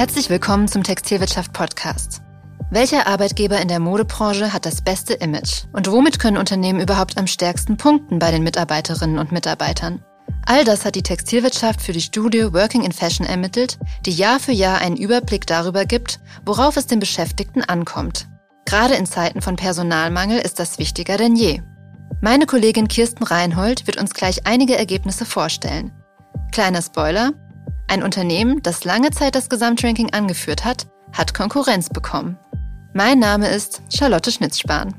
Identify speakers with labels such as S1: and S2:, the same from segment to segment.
S1: Herzlich willkommen zum Textilwirtschaft Podcast. Welcher Arbeitgeber in der Modebranche hat das beste Image? Und womit können Unternehmen überhaupt am stärksten punkten bei den Mitarbeiterinnen und Mitarbeitern? All das hat die Textilwirtschaft für die Studie Working in Fashion ermittelt, die Jahr für Jahr einen Überblick darüber gibt, worauf es den Beschäftigten ankommt. Gerade in Zeiten von Personalmangel ist das wichtiger denn je. Meine Kollegin Kirsten Reinhold wird uns gleich einige Ergebnisse vorstellen. Kleiner Spoiler, ein Unternehmen, das lange Zeit das Gesamtranking angeführt hat, hat Konkurrenz bekommen. Mein Name ist Charlotte Schnitzspahn.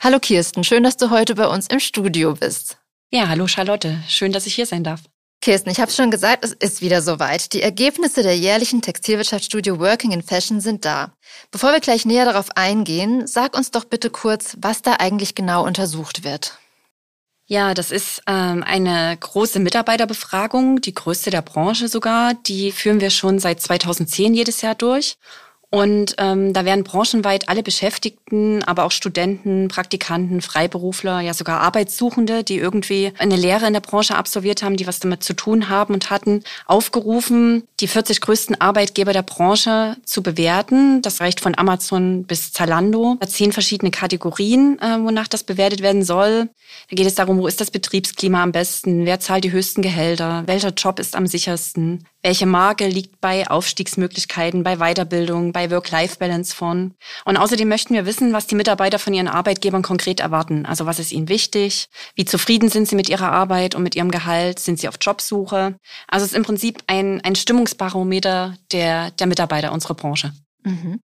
S1: Hallo Kirsten, schön, dass du heute bei uns im Studio bist.
S2: Ja, hallo Charlotte, schön, dass ich hier sein darf.
S1: Kirsten, ich habe schon gesagt, es ist wieder soweit. Die Ergebnisse der jährlichen Textilwirtschaftsstudie Working in Fashion sind da. Bevor wir gleich näher darauf eingehen, sag uns doch bitte kurz, was da eigentlich genau untersucht wird.
S2: Ja, das ist ähm, eine große Mitarbeiterbefragung, die größte der Branche sogar. Die führen wir schon seit 2010 jedes Jahr durch. Und ähm, da werden branchenweit alle Beschäftigten, aber auch Studenten, Praktikanten, Freiberufler, ja sogar Arbeitssuchende, die irgendwie eine Lehre in der Branche absolviert haben, die was damit zu tun haben und hatten, aufgerufen, die 40 größten Arbeitgeber der Branche zu bewerten. Das reicht von Amazon bis Zalando. Zehn verschiedene Kategorien, äh, wonach das bewertet werden soll. Da geht es darum, wo ist das Betriebsklima am besten, wer zahlt die höchsten Gehälter, welcher Job ist am sichersten, welche Marke liegt bei Aufstiegsmöglichkeiten, bei Weiterbildung, bei Work-Life-Balance von. Und außerdem möchten wir wissen, was die Mitarbeiter von ihren Arbeitgebern konkret erwarten. Also was ist ihnen wichtig? Wie zufrieden sind sie mit ihrer Arbeit und mit ihrem Gehalt? Sind sie auf Jobsuche? Also es ist im Prinzip ein, ein Stimmungsbarometer der, der Mitarbeiter unserer Branche.
S1: Mhm.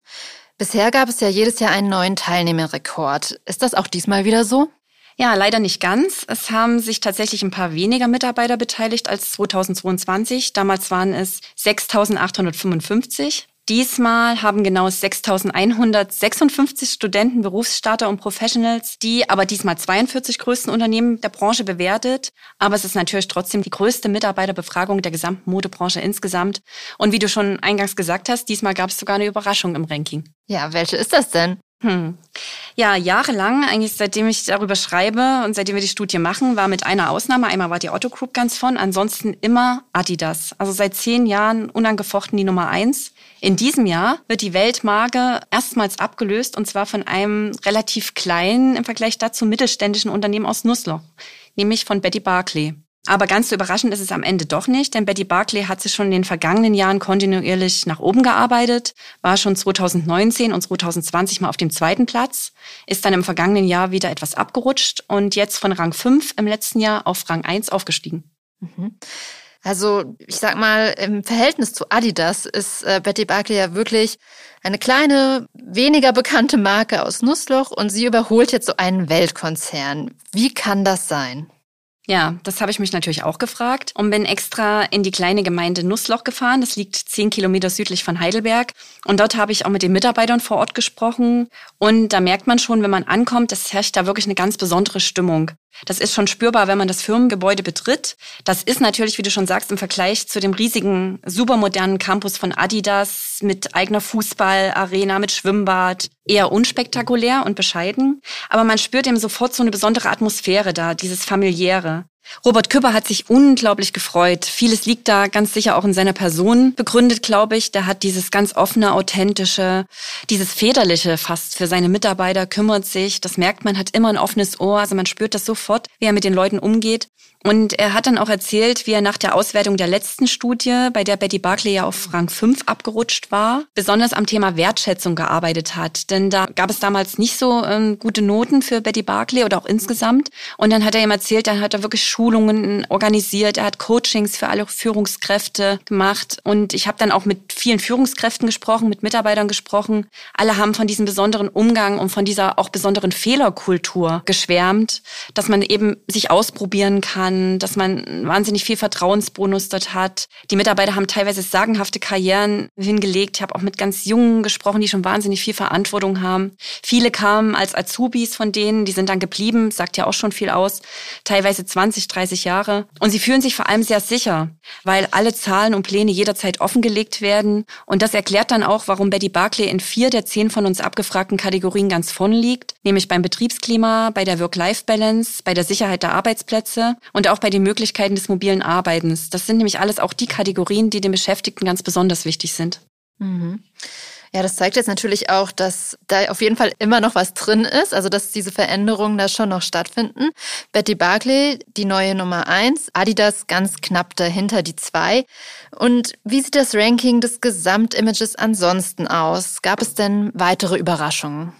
S1: Bisher gab es ja jedes Jahr einen neuen Teilnehmerrekord. Ist das auch diesmal wieder so?
S2: Ja, leider nicht ganz. Es haben sich tatsächlich ein paar weniger Mitarbeiter beteiligt als 2022. Damals waren es 6.855. Diesmal haben genau 6.156 Studenten, Berufsstarter und Professionals die aber diesmal 42 größten Unternehmen der Branche bewertet. Aber es ist natürlich trotzdem die größte Mitarbeiterbefragung der gesamten Modebranche insgesamt. Und wie du schon eingangs gesagt hast, diesmal gab es sogar eine Überraschung im Ranking.
S1: Ja, welche ist das denn?
S2: Hm. Ja, jahrelang, eigentlich seitdem ich darüber schreibe und seitdem wir die Studie machen, war mit einer Ausnahme, einmal war die Otto Group ganz von, ansonsten immer Adidas. Also seit zehn Jahren unangefochten die Nummer eins. In diesem Jahr wird die Weltmarke erstmals abgelöst und zwar von einem relativ kleinen im Vergleich dazu mittelständischen Unternehmen aus Nussloch, nämlich von Betty Barclay. Aber ganz so überraschend ist es am Ende doch nicht, denn Betty Barclay hat sich schon in den vergangenen Jahren kontinuierlich nach oben gearbeitet, war schon 2019 und 2020 mal auf dem zweiten Platz, ist dann im vergangenen Jahr wieder etwas abgerutscht und jetzt von Rang 5 im letzten Jahr auf Rang 1 aufgestiegen.
S1: Mhm. Also ich sag mal, im Verhältnis zu Adidas ist äh, Betty Barclay ja wirklich eine kleine, weniger bekannte Marke aus Nussloch und sie überholt jetzt so einen Weltkonzern. Wie kann das sein?
S2: Ja, das habe ich mich natürlich auch gefragt und bin extra in die kleine Gemeinde Nussloch gefahren. Das liegt zehn Kilometer südlich von Heidelberg. Und dort habe ich auch mit den Mitarbeitern vor Ort gesprochen. Und da merkt man schon, wenn man ankommt, es herrscht da wirklich eine ganz besondere Stimmung. Das ist schon spürbar, wenn man das Firmengebäude betritt. Das ist natürlich, wie du schon sagst, im Vergleich zu dem riesigen, supermodernen Campus von Adidas mit eigener Fußballarena, mit Schwimmbad eher unspektakulär und bescheiden. Aber man spürt eben sofort so eine besondere Atmosphäre da, dieses familiäre. Robert Küpper hat sich unglaublich gefreut. Vieles liegt da ganz sicher auch in seiner Person begründet, glaube ich. Der hat dieses ganz offene, authentische, dieses Väterliche fast für seine Mitarbeiter, kümmert sich. Das merkt man, hat immer ein offenes Ohr. Also man spürt das sofort, wie er mit den Leuten umgeht. Und er hat dann auch erzählt, wie er nach der Auswertung der letzten Studie, bei der Betty Barclay ja auf Rang 5 abgerutscht war, besonders am Thema Wertschätzung gearbeitet hat. Denn da gab es damals nicht so ähm, gute Noten für Betty Barclay oder auch insgesamt. Und dann hat er ihm erzählt, dann hat er wirklich Schulungen organisiert, er hat Coachings für alle Führungskräfte gemacht. Und ich habe dann auch mit vielen Führungskräften gesprochen, mit Mitarbeitern gesprochen. Alle haben von diesem besonderen Umgang und von dieser auch besonderen Fehlerkultur geschwärmt, dass man eben sich ausprobieren kann kann, dass man wahnsinnig viel Vertrauensbonus dort hat. Die Mitarbeiter haben teilweise sagenhafte Karrieren hingelegt. Ich habe auch mit ganz Jungen gesprochen, die schon wahnsinnig viel Verantwortung haben. Viele kamen als Azubis von denen, die sind dann geblieben, sagt ja auch schon viel aus. Teilweise 20 20, 30 Jahre. Und sie fühlen sich vor allem sehr sicher, weil alle Zahlen und Pläne jederzeit offengelegt werden. Und das erklärt dann auch, warum Betty Barclay in vier der zehn von uns abgefragten Kategorien ganz vorne liegt, nämlich beim Betriebsklima, bei der Work-Life-Balance, bei der Sicherheit der Arbeitsplätze und auch bei den Möglichkeiten des mobilen Arbeitens. Das sind nämlich alles auch die Kategorien, die den Beschäftigten ganz besonders wichtig sind.
S1: Mhm. Ja, das zeigt jetzt natürlich auch, dass da auf jeden Fall immer noch was drin ist, also dass diese Veränderungen da schon noch stattfinden. Betty Barclay, die neue Nummer eins, Adidas ganz knapp dahinter die zwei. Und wie sieht das Ranking des Gesamtimages ansonsten aus? Gab es denn weitere Überraschungen?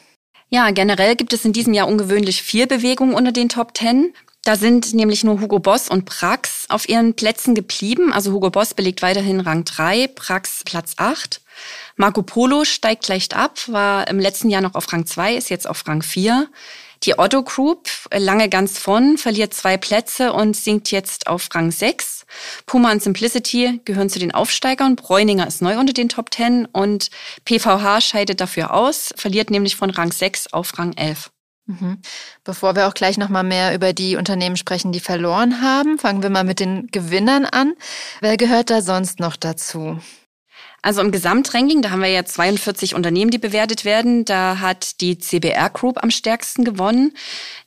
S2: Ja, generell gibt es in diesem Jahr ungewöhnlich viel Bewegung unter den Top Ten. Da sind nämlich nur Hugo Boss und Prax auf ihren Plätzen geblieben. Also Hugo Boss belegt weiterhin Rang 3, Prax Platz 8. Marco Polo steigt leicht ab, war im letzten Jahr noch auf Rang 2, ist jetzt auf Rang 4. Die Otto Group, lange ganz von, verliert zwei Plätze und sinkt jetzt auf Rang 6. Puma und Simplicity gehören zu den Aufsteigern. Bräuninger ist neu unter den Top 10 und PVH scheidet dafür aus, verliert nämlich von Rang 6 auf Rang 11.
S1: Mhm. Bevor wir auch gleich nochmal mehr über die Unternehmen sprechen, die verloren haben, fangen wir mal mit den Gewinnern an. Wer gehört da sonst noch dazu?
S2: Also im Gesamtranking, da haben wir ja 42 Unternehmen, die bewertet werden. Da hat die CBR Group am stärksten gewonnen.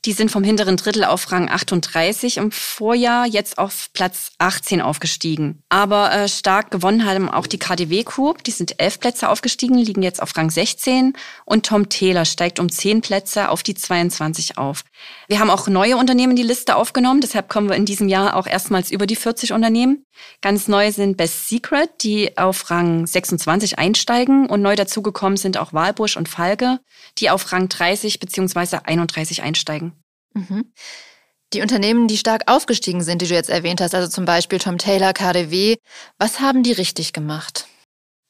S2: Die sind vom hinteren Drittel auf Rang 38 im Vorjahr, jetzt auf Platz 18 aufgestiegen. Aber äh, stark gewonnen haben auch die KDW Group. Die sind elf Plätze aufgestiegen, liegen jetzt auf Rang 16. Und Tom Taylor steigt um zehn Plätze auf die 22 auf. Wir haben auch neue Unternehmen in die Liste aufgenommen. Deshalb kommen wir in diesem Jahr auch erstmals über die 40 Unternehmen. Ganz neu sind Best Secret, die auf Rang 26 einsteigen. Und neu dazugekommen sind auch Walbusch und Falke, die auf Rang 30 bzw. 31 einsteigen. Mhm.
S1: Die Unternehmen, die stark aufgestiegen sind, die du jetzt erwähnt hast, also zum Beispiel Tom Taylor, KDW, was haben die richtig gemacht?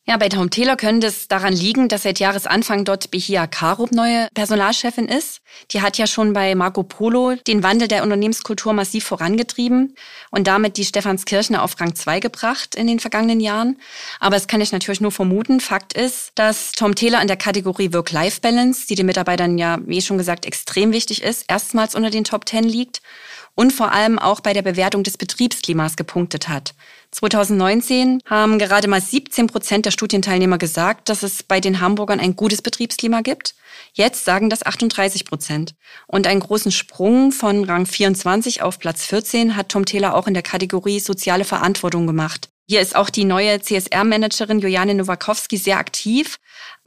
S2: Ja, bei Tom Taylor könnte es daran liegen, dass seit Jahresanfang dort Behia Karup neue Personalchefin ist. Die hat ja schon bei Marco Polo den Wandel der Unternehmenskultur massiv vorangetrieben und damit die Stephanskirchner auf Rang 2 gebracht in den vergangenen Jahren. Aber das kann ich natürlich nur vermuten. Fakt ist, dass Tom Taylor in der Kategorie Work-Life-Balance, die den Mitarbeitern ja, wie schon gesagt, extrem wichtig ist, erstmals unter den Top 10 liegt und vor allem auch bei der Bewertung des Betriebsklimas gepunktet hat. 2019 haben gerade mal 17 Prozent der Studienteilnehmer gesagt, dass es bei den Hamburgern ein gutes Betriebsklima gibt. Jetzt sagen das 38 Prozent. Und einen großen Sprung von Rang 24 auf Platz 14 hat Tom Taylor auch in der Kategorie soziale Verantwortung gemacht. Hier ist auch die neue CSR-Managerin Jojane Nowakowski sehr aktiv.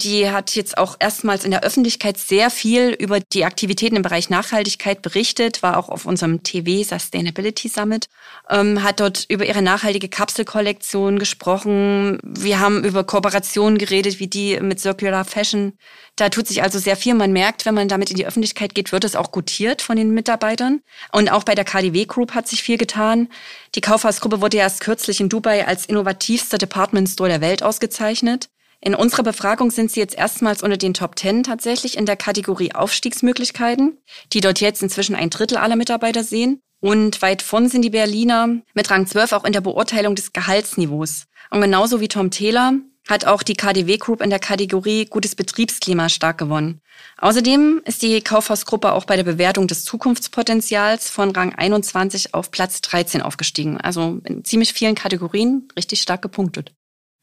S2: Die hat jetzt auch erstmals in der Öffentlichkeit sehr viel über die Aktivitäten im Bereich Nachhaltigkeit berichtet, war auch auf unserem TV Sustainability Summit, ähm, hat dort über ihre nachhaltige Kapselkollektion gesprochen. Wir haben über Kooperationen geredet, wie die mit Circular Fashion. Da tut sich also sehr viel. Man merkt, wenn man damit in die Öffentlichkeit geht, wird es auch gutiert von den Mitarbeitern. Und auch bei der KDW Group hat sich viel getan. Die Kaufhausgruppe wurde erst kürzlich in Dubai als innovativster Department Store der Welt ausgezeichnet. In unserer Befragung sind sie jetzt erstmals unter den Top 10 tatsächlich in der Kategorie Aufstiegsmöglichkeiten, die dort jetzt inzwischen ein Drittel aller Mitarbeiter sehen. Und weit vorn sind die Berliner mit Rang 12 auch in der Beurteilung des Gehaltsniveaus. Und genauso wie Tom Taylor hat auch die KDW Group in der Kategorie Gutes Betriebsklima stark gewonnen. Außerdem ist die Kaufhausgruppe auch bei der Bewertung des Zukunftspotenzials von Rang 21 auf Platz 13 aufgestiegen. Also in ziemlich vielen Kategorien richtig stark gepunktet.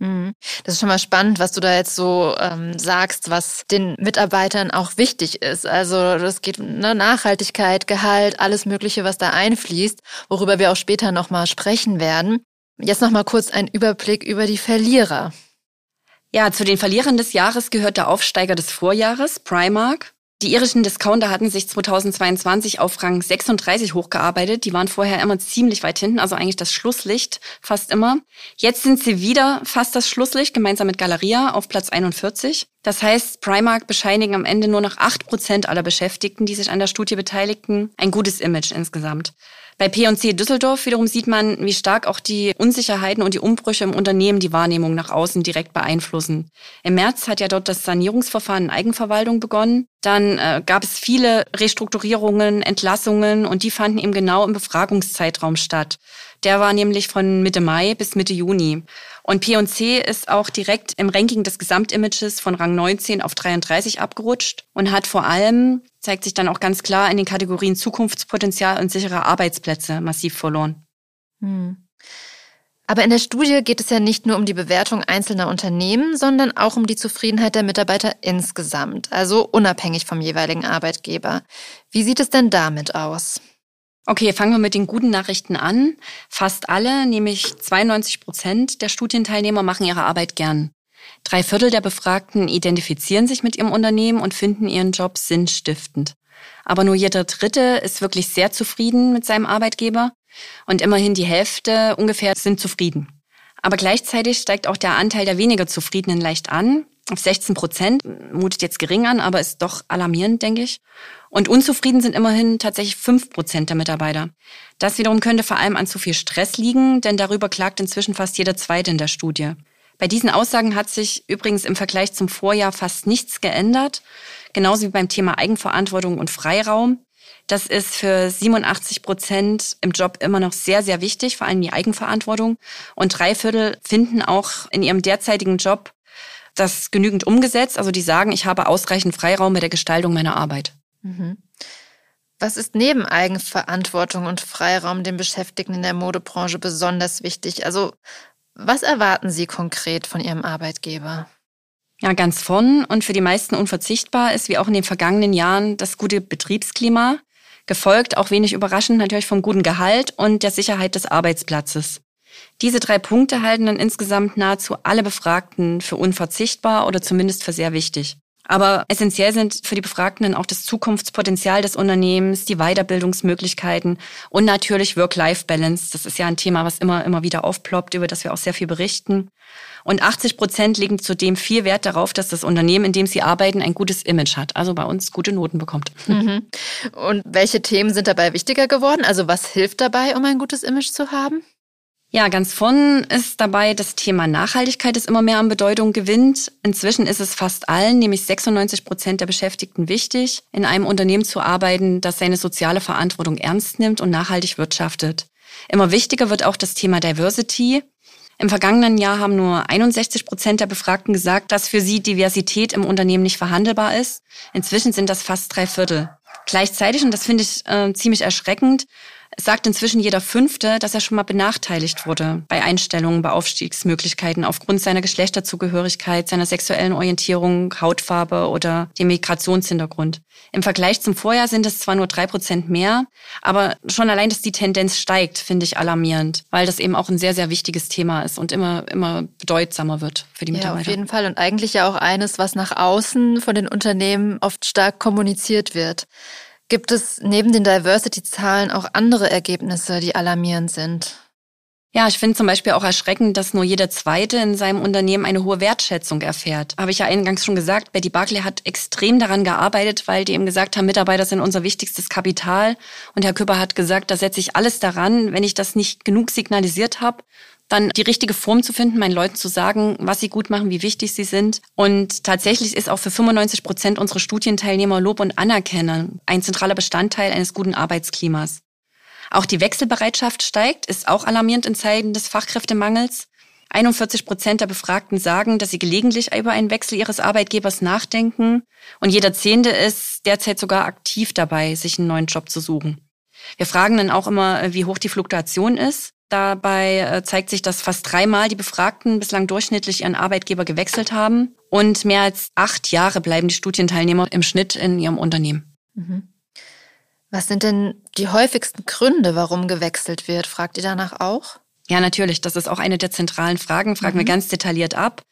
S1: Mhm. Das ist schon mal spannend, was du da jetzt so ähm, sagst, was den Mitarbeitern auch wichtig ist. Also das geht ne, Nachhaltigkeit, Gehalt, alles Mögliche, was da einfließt, worüber wir auch später nochmal sprechen werden. Jetzt nochmal kurz ein Überblick über die Verlierer.
S2: Ja, zu den Verlierern des Jahres gehört der Aufsteiger des Vorjahres, Primark. Die irischen Discounter hatten sich 2022 auf Rang 36 hochgearbeitet. Die waren vorher immer ziemlich weit hinten, also eigentlich das Schlusslicht fast immer. Jetzt sind sie wieder fast das Schlusslicht, gemeinsam mit Galeria auf Platz 41. Das heißt, Primark bescheinigen am Ende nur noch 8% aller Beschäftigten, die sich an der Studie beteiligten, ein gutes Image insgesamt. Bei P&C Düsseldorf wiederum sieht man, wie stark auch die Unsicherheiten und die Umbrüche im Unternehmen die Wahrnehmung nach außen direkt beeinflussen. Im März hat ja dort das Sanierungsverfahren in Eigenverwaltung begonnen. Dann äh, gab es viele Restrukturierungen, Entlassungen und die fanden eben genau im Befragungszeitraum statt. Der war nämlich von Mitte Mai bis Mitte Juni. Und P&C ist auch direkt im Ranking des Gesamtimages von Rang 19 auf 33 abgerutscht und hat vor allem, zeigt sich dann auch ganz klar, in den Kategorien Zukunftspotenzial und sichere Arbeitsplätze massiv verloren. Hm.
S1: Aber in der Studie geht es ja nicht nur um die Bewertung einzelner Unternehmen, sondern auch um die Zufriedenheit der Mitarbeiter insgesamt, also unabhängig vom jeweiligen Arbeitgeber. Wie sieht es denn damit aus?
S2: Okay, fangen wir mit den guten Nachrichten an. Fast alle, nämlich 92 Prozent der Studienteilnehmer machen ihre Arbeit gern. Drei Viertel der Befragten identifizieren sich mit ihrem Unternehmen und finden ihren Job sinnstiftend. Aber nur jeder Dritte ist wirklich sehr zufrieden mit seinem Arbeitgeber und immerhin die Hälfte ungefähr sind zufrieden. Aber gleichzeitig steigt auch der Anteil der weniger Zufriedenen leicht an. Auf 16 Prozent, mutet jetzt gering an, aber ist doch alarmierend, denke ich. Und unzufrieden sind immerhin tatsächlich 5 Prozent der Mitarbeiter. Das wiederum könnte vor allem an zu viel Stress liegen, denn darüber klagt inzwischen fast jeder Zweite in der Studie. Bei diesen Aussagen hat sich übrigens im Vergleich zum Vorjahr fast nichts geändert, genauso wie beim Thema Eigenverantwortung und Freiraum. Das ist für 87 Prozent im Job immer noch sehr, sehr wichtig, vor allem die Eigenverantwortung. Und drei Viertel finden auch in ihrem derzeitigen Job das genügend umgesetzt. Also die sagen, ich habe ausreichend Freiraum mit der Gestaltung meiner Arbeit. Mhm.
S1: Was ist neben Eigenverantwortung und Freiraum den Beschäftigten in der Modebranche besonders wichtig? Also was erwarten Sie konkret von Ihrem Arbeitgeber?
S2: Ja, ganz von und für die meisten unverzichtbar ist wie auch in den vergangenen Jahren das gute Betriebsklima, gefolgt auch wenig überraschend natürlich vom guten Gehalt und der Sicherheit des Arbeitsplatzes. Diese drei Punkte halten dann insgesamt nahezu alle Befragten für unverzichtbar oder zumindest für sehr wichtig. Aber essentiell sind für die Befragten dann auch das Zukunftspotenzial des Unternehmens, die Weiterbildungsmöglichkeiten und natürlich Work-Life-Balance. Das ist ja ein Thema, was immer, immer wieder aufploppt, über das wir auch sehr viel berichten. Und 80 Prozent legen zudem viel Wert darauf, dass das Unternehmen, in dem sie arbeiten, ein gutes Image hat. Also bei uns gute Noten bekommt.
S1: Mhm. Und welche Themen sind dabei wichtiger geworden? Also was hilft dabei, um ein gutes Image zu haben?
S2: Ja, ganz von ist dabei das Thema Nachhaltigkeit, das immer mehr an Bedeutung gewinnt. Inzwischen ist es fast allen, nämlich 96 Prozent der Beschäftigten wichtig, in einem Unternehmen zu arbeiten, das seine soziale Verantwortung ernst nimmt und nachhaltig wirtschaftet. Immer wichtiger wird auch das Thema Diversity. Im vergangenen Jahr haben nur 61 Prozent der Befragten gesagt, dass für sie Diversität im Unternehmen nicht verhandelbar ist. Inzwischen sind das fast drei Viertel. Gleichzeitig, und das finde ich äh, ziemlich erschreckend, sagt inzwischen jeder Fünfte, dass er schon mal benachteiligt wurde bei Einstellungen, bei Aufstiegsmöglichkeiten aufgrund seiner Geschlechterzugehörigkeit, seiner sexuellen Orientierung, Hautfarbe oder dem Migrationshintergrund. Im Vergleich zum Vorjahr sind es zwar nur drei Prozent mehr, aber schon allein, dass die Tendenz steigt, finde ich alarmierend, weil das eben auch ein sehr, sehr wichtiges Thema ist und immer, immer bedeutsamer wird für die Mitarbeiter.
S1: Ja, auf jeden Fall und eigentlich ja auch eines, was nach außen von den Unternehmen oft stark kommuniziert wird. Gibt es neben den Diversity-Zahlen auch andere Ergebnisse, die alarmierend sind?
S2: Ja, ich finde zum Beispiel auch erschreckend, dass nur jeder Zweite in seinem Unternehmen eine hohe Wertschätzung erfährt. Habe ich ja eingangs schon gesagt, Betty Barclay hat extrem daran gearbeitet, weil die eben gesagt haben, Mitarbeiter sind unser wichtigstes Kapital. Und Herr Küpper hat gesagt, da setze ich alles daran, wenn ich das nicht genug signalisiert habe, dann die richtige Form zu finden, meinen Leuten zu sagen, was sie gut machen, wie wichtig sie sind. Und tatsächlich ist auch für 95 Prozent unserer Studienteilnehmer Lob und Anerkennung ein zentraler Bestandteil eines guten Arbeitsklimas. Auch die Wechselbereitschaft steigt, ist auch alarmierend in Zeiten des Fachkräftemangels. 41 Prozent der Befragten sagen, dass sie gelegentlich über einen Wechsel ihres Arbeitgebers nachdenken. Und jeder Zehnte ist derzeit sogar aktiv dabei, sich einen neuen Job zu suchen. Wir fragen dann auch immer, wie hoch die Fluktuation ist. Dabei äh, zeigt sich, dass fast dreimal die Befragten bislang durchschnittlich ihren Arbeitgeber gewechselt haben und mehr als acht Jahre bleiben die Studienteilnehmer im Schnitt in ihrem Unternehmen. Mhm.
S1: Was sind denn die häufigsten Gründe, warum gewechselt wird? Fragt ihr danach auch?
S2: Ja, natürlich. Das ist auch eine der zentralen Fragen. Fragen mhm. wir ganz detailliert ab.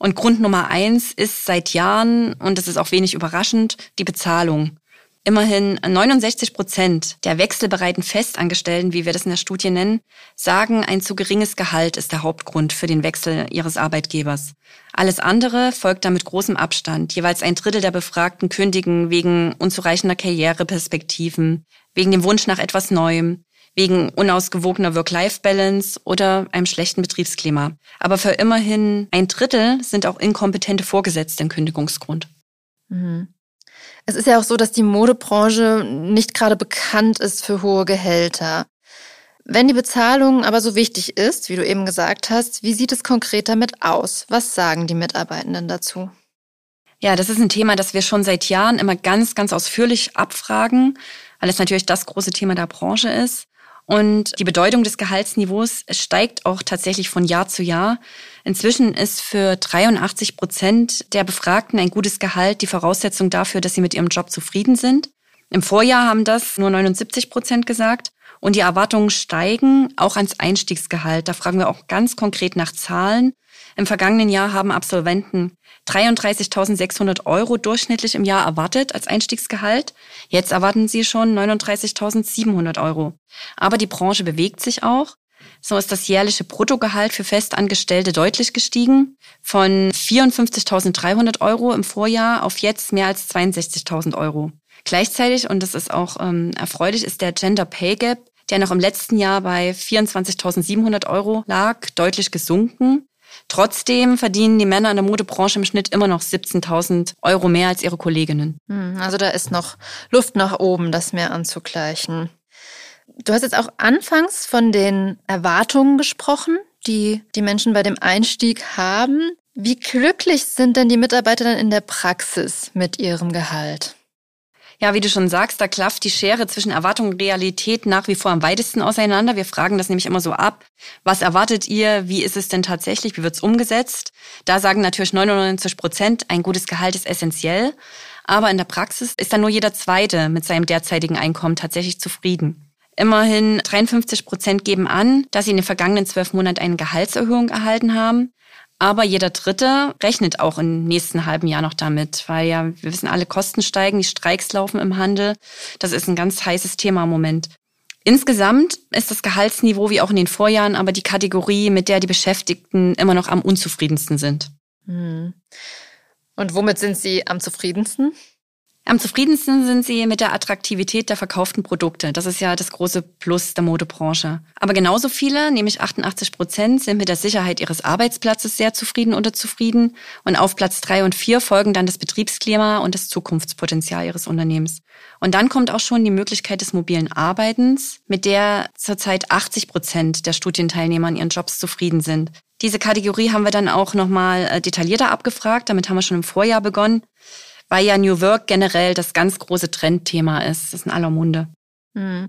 S2: Und Grund Nummer eins ist seit Jahren, und das ist auch wenig überraschend, die Bezahlung. Immerhin 69 Prozent der wechselbereiten Festangestellten, wie wir das in der Studie nennen, sagen, ein zu geringes Gehalt ist der Hauptgrund für den Wechsel ihres Arbeitgebers. Alles andere folgt da mit großem Abstand. Jeweils ein Drittel der Befragten kündigen wegen unzureichender Karriereperspektiven, wegen dem Wunsch nach etwas Neuem, wegen unausgewogener Work-Life-Balance oder einem schlechten Betriebsklima. Aber für immerhin ein Drittel sind auch inkompetente Vorgesetzte ein Kündigungsgrund.
S1: Mhm. Es ist ja auch so, dass die Modebranche nicht gerade bekannt ist für hohe Gehälter. Wenn die Bezahlung aber so wichtig ist, wie du eben gesagt hast, wie sieht es konkret damit aus? Was sagen die Mitarbeitenden dazu?
S2: Ja, das ist ein Thema, das wir schon seit Jahren immer ganz, ganz ausführlich abfragen, weil es natürlich das große Thema der Branche ist. Und die Bedeutung des Gehaltsniveaus steigt auch tatsächlich von Jahr zu Jahr. Inzwischen ist für 83 Prozent der Befragten ein gutes Gehalt die Voraussetzung dafür, dass sie mit ihrem Job zufrieden sind. Im Vorjahr haben das nur 79 Prozent gesagt. Und die Erwartungen steigen auch ans Einstiegsgehalt. Da fragen wir auch ganz konkret nach Zahlen. Im vergangenen Jahr haben Absolventen 33.600 Euro durchschnittlich im Jahr erwartet als Einstiegsgehalt. Jetzt erwarten sie schon 39.700 Euro. Aber die Branche bewegt sich auch. So ist das jährliche Bruttogehalt für Festangestellte deutlich gestiegen. Von 54.300 Euro im Vorjahr auf jetzt mehr als 62.000 Euro. Gleichzeitig, und das ist auch ähm, erfreulich, ist der Gender Pay Gap der noch im letzten Jahr bei 24.700 Euro lag, deutlich gesunken. Trotzdem verdienen die Männer in der Modebranche im Schnitt immer noch 17.000 Euro mehr als ihre Kolleginnen.
S1: Hm, also da ist noch Luft nach oben, das mehr anzugleichen. Du hast jetzt auch anfangs von den Erwartungen gesprochen, die die Menschen bei dem Einstieg haben. Wie glücklich sind denn die Mitarbeiter dann in der Praxis mit ihrem Gehalt?
S2: Ja, wie du schon sagst, da klafft die Schere zwischen Erwartung und Realität nach wie vor am weitesten auseinander. Wir fragen das nämlich immer so ab. Was erwartet ihr? Wie ist es denn tatsächlich? Wie wird es umgesetzt? Da sagen natürlich 99 Prozent, ein gutes Gehalt ist essentiell. Aber in der Praxis ist dann nur jeder Zweite mit seinem derzeitigen Einkommen tatsächlich zufrieden. Immerhin 53 Prozent geben an, dass sie in den vergangenen zwölf Monaten eine Gehaltserhöhung erhalten haben. Aber jeder Dritte rechnet auch im nächsten halben Jahr noch damit, weil ja, wir wissen alle, Kosten steigen, die Streiks laufen im Handel. Das ist ein ganz heißes Thema im Moment. Insgesamt ist das Gehaltsniveau wie auch in den Vorjahren aber die Kategorie, mit der die Beschäftigten immer noch am unzufriedensten sind.
S1: Hm. Und womit sind Sie am zufriedensten?
S2: Am zufriedensten sind sie mit der Attraktivität der verkauften Produkte. Das ist ja das große Plus der Modebranche. Aber genauso viele, nämlich 88 Prozent, sind mit der Sicherheit ihres Arbeitsplatzes sehr zufrieden oder zufrieden. Und auf Platz drei und vier folgen dann das Betriebsklima und das Zukunftspotenzial ihres Unternehmens. Und dann kommt auch schon die Möglichkeit des mobilen Arbeitens, mit der zurzeit 80 Prozent der Studienteilnehmer in ihren Jobs zufrieden sind. Diese Kategorie haben wir dann auch nochmal äh, detaillierter abgefragt. Damit haben wir schon im Vorjahr begonnen weil ja New Work generell das ganz große Trendthema ist. Das ist in aller Munde.
S1: Hm.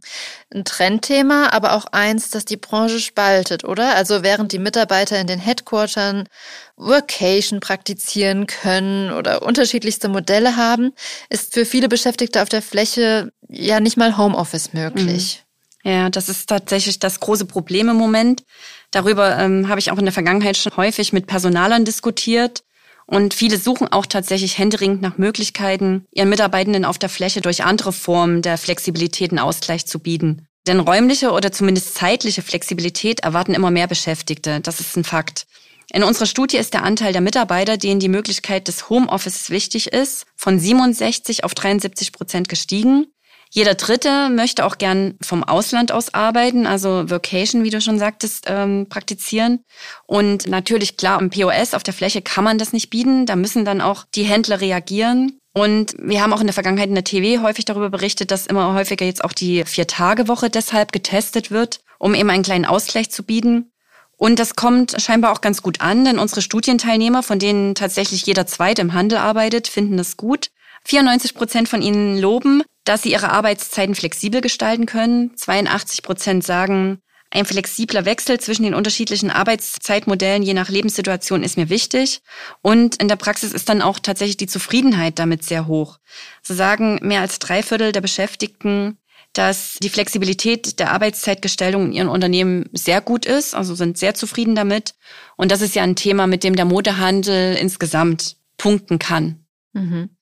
S1: Ein Trendthema, aber auch eins, das die Branche spaltet, oder? Also während die Mitarbeiter in den Headquartern Workation praktizieren können oder unterschiedlichste Modelle haben, ist für viele Beschäftigte auf der Fläche ja nicht mal Homeoffice möglich.
S2: Mhm. Ja, das ist tatsächlich das große Problem im Moment. Darüber ähm, habe ich auch in der Vergangenheit schon häufig mit Personalern diskutiert. Und viele suchen auch tatsächlich händeringend nach Möglichkeiten, ihren Mitarbeitenden auf der Fläche durch andere Formen der Flexibilität einen Ausgleich zu bieten. Denn räumliche oder zumindest zeitliche Flexibilität erwarten immer mehr Beschäftigte. Das ist ein Fakt. In unserer Studie ist der Anteil der Mitarbeiter, denen die Möglichkeit des Homeoffice wichtig ist, von 67 auf 73 Prozent gestiegen. Jeder Dritte möchte auch gern vom Ausland aus arbeiten, also Vocation, wie du schon sagtest, ähm, praktizieren. Und natürlich, klar, im POS auf der Fläche kann man das nicht bieten. Da müssen dann auch die Händler reagieren. Und wir haben auch in der Vergangenheit in der TV häufig darüber berichtet, dass immer häufiger jetzt auch die Vier-Tage-Woche deshalb getestet wird, um eben einen kleinen Ausgleich zu bieten. Und das kommt scheinbar auch ganz gut an, denn unsere Studienteilnehmer, von denen tatsächlich jeder Zweite im Handel arbeitet, finden das gut. 94 Prozent von ihnen loben, dass sie ihre Arbeitszeiten flexibel gestalten können. 82 Prozent sagen, ein flexibler Wechsel zwischen den unterschiedlichen Arbeitszeitmodellen je nach Lebenssituation ist mir wichtig. Und in der Praxis ist dann auch tatsächlich die Zufriedenheit damit sehr hoch. So sagen mehr als drei Viertel der Beschäftigten, dass die Flexibilität der Arbeitszeitgestaltung in ihren Unternehmen sehr gut ist, also sind sehr zufrieden damit. Und das ist ja ein Thema, mit dem der Modehandel insgesamt punkten kann.
S1: Mhm.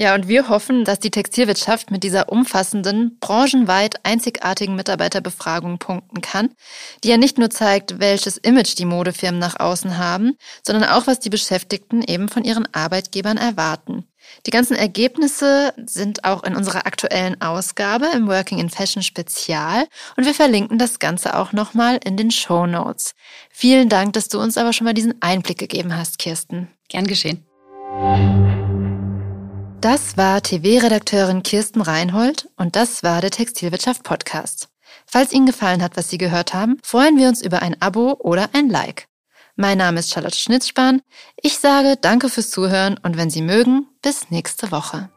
S1: Ja, und wir hoffen, dass die Textilwirtschaft mit dieser umfassenden, branchenweit einzigartigen Mitarbeiterbefragung punkten kann, die ja nicht nur zeigt, welches Image die Modefirmen nach außen haben, sondern auch, was die Beschäftigten eben von ihren Arbeitgebern erwarten. Die ganzen Ergebnisse sind auch in unserer aktuellen Ausgabe im Working in Fashion Spezial und wir verlinken das Ganze auch nochmal in den Show Notes. Vielen Dank, dass du uns aber schon mal diesen Einblick gegeben hast, Kirsten.
S2: Gern geschehen.
S1: Das war TV-Redakteurin Kirsten Reinhold und das war der Textilwirtschaft Podcast. Falls Ihnen gefallen hat, was Sie gehört haben, freuen wir uns über ein Abo oder ein Like. Mein Name ist Charlotte Schnitzspahn. Ich sage danke fürs Zuhören und wenn Sie mögen, bis nächste Woche.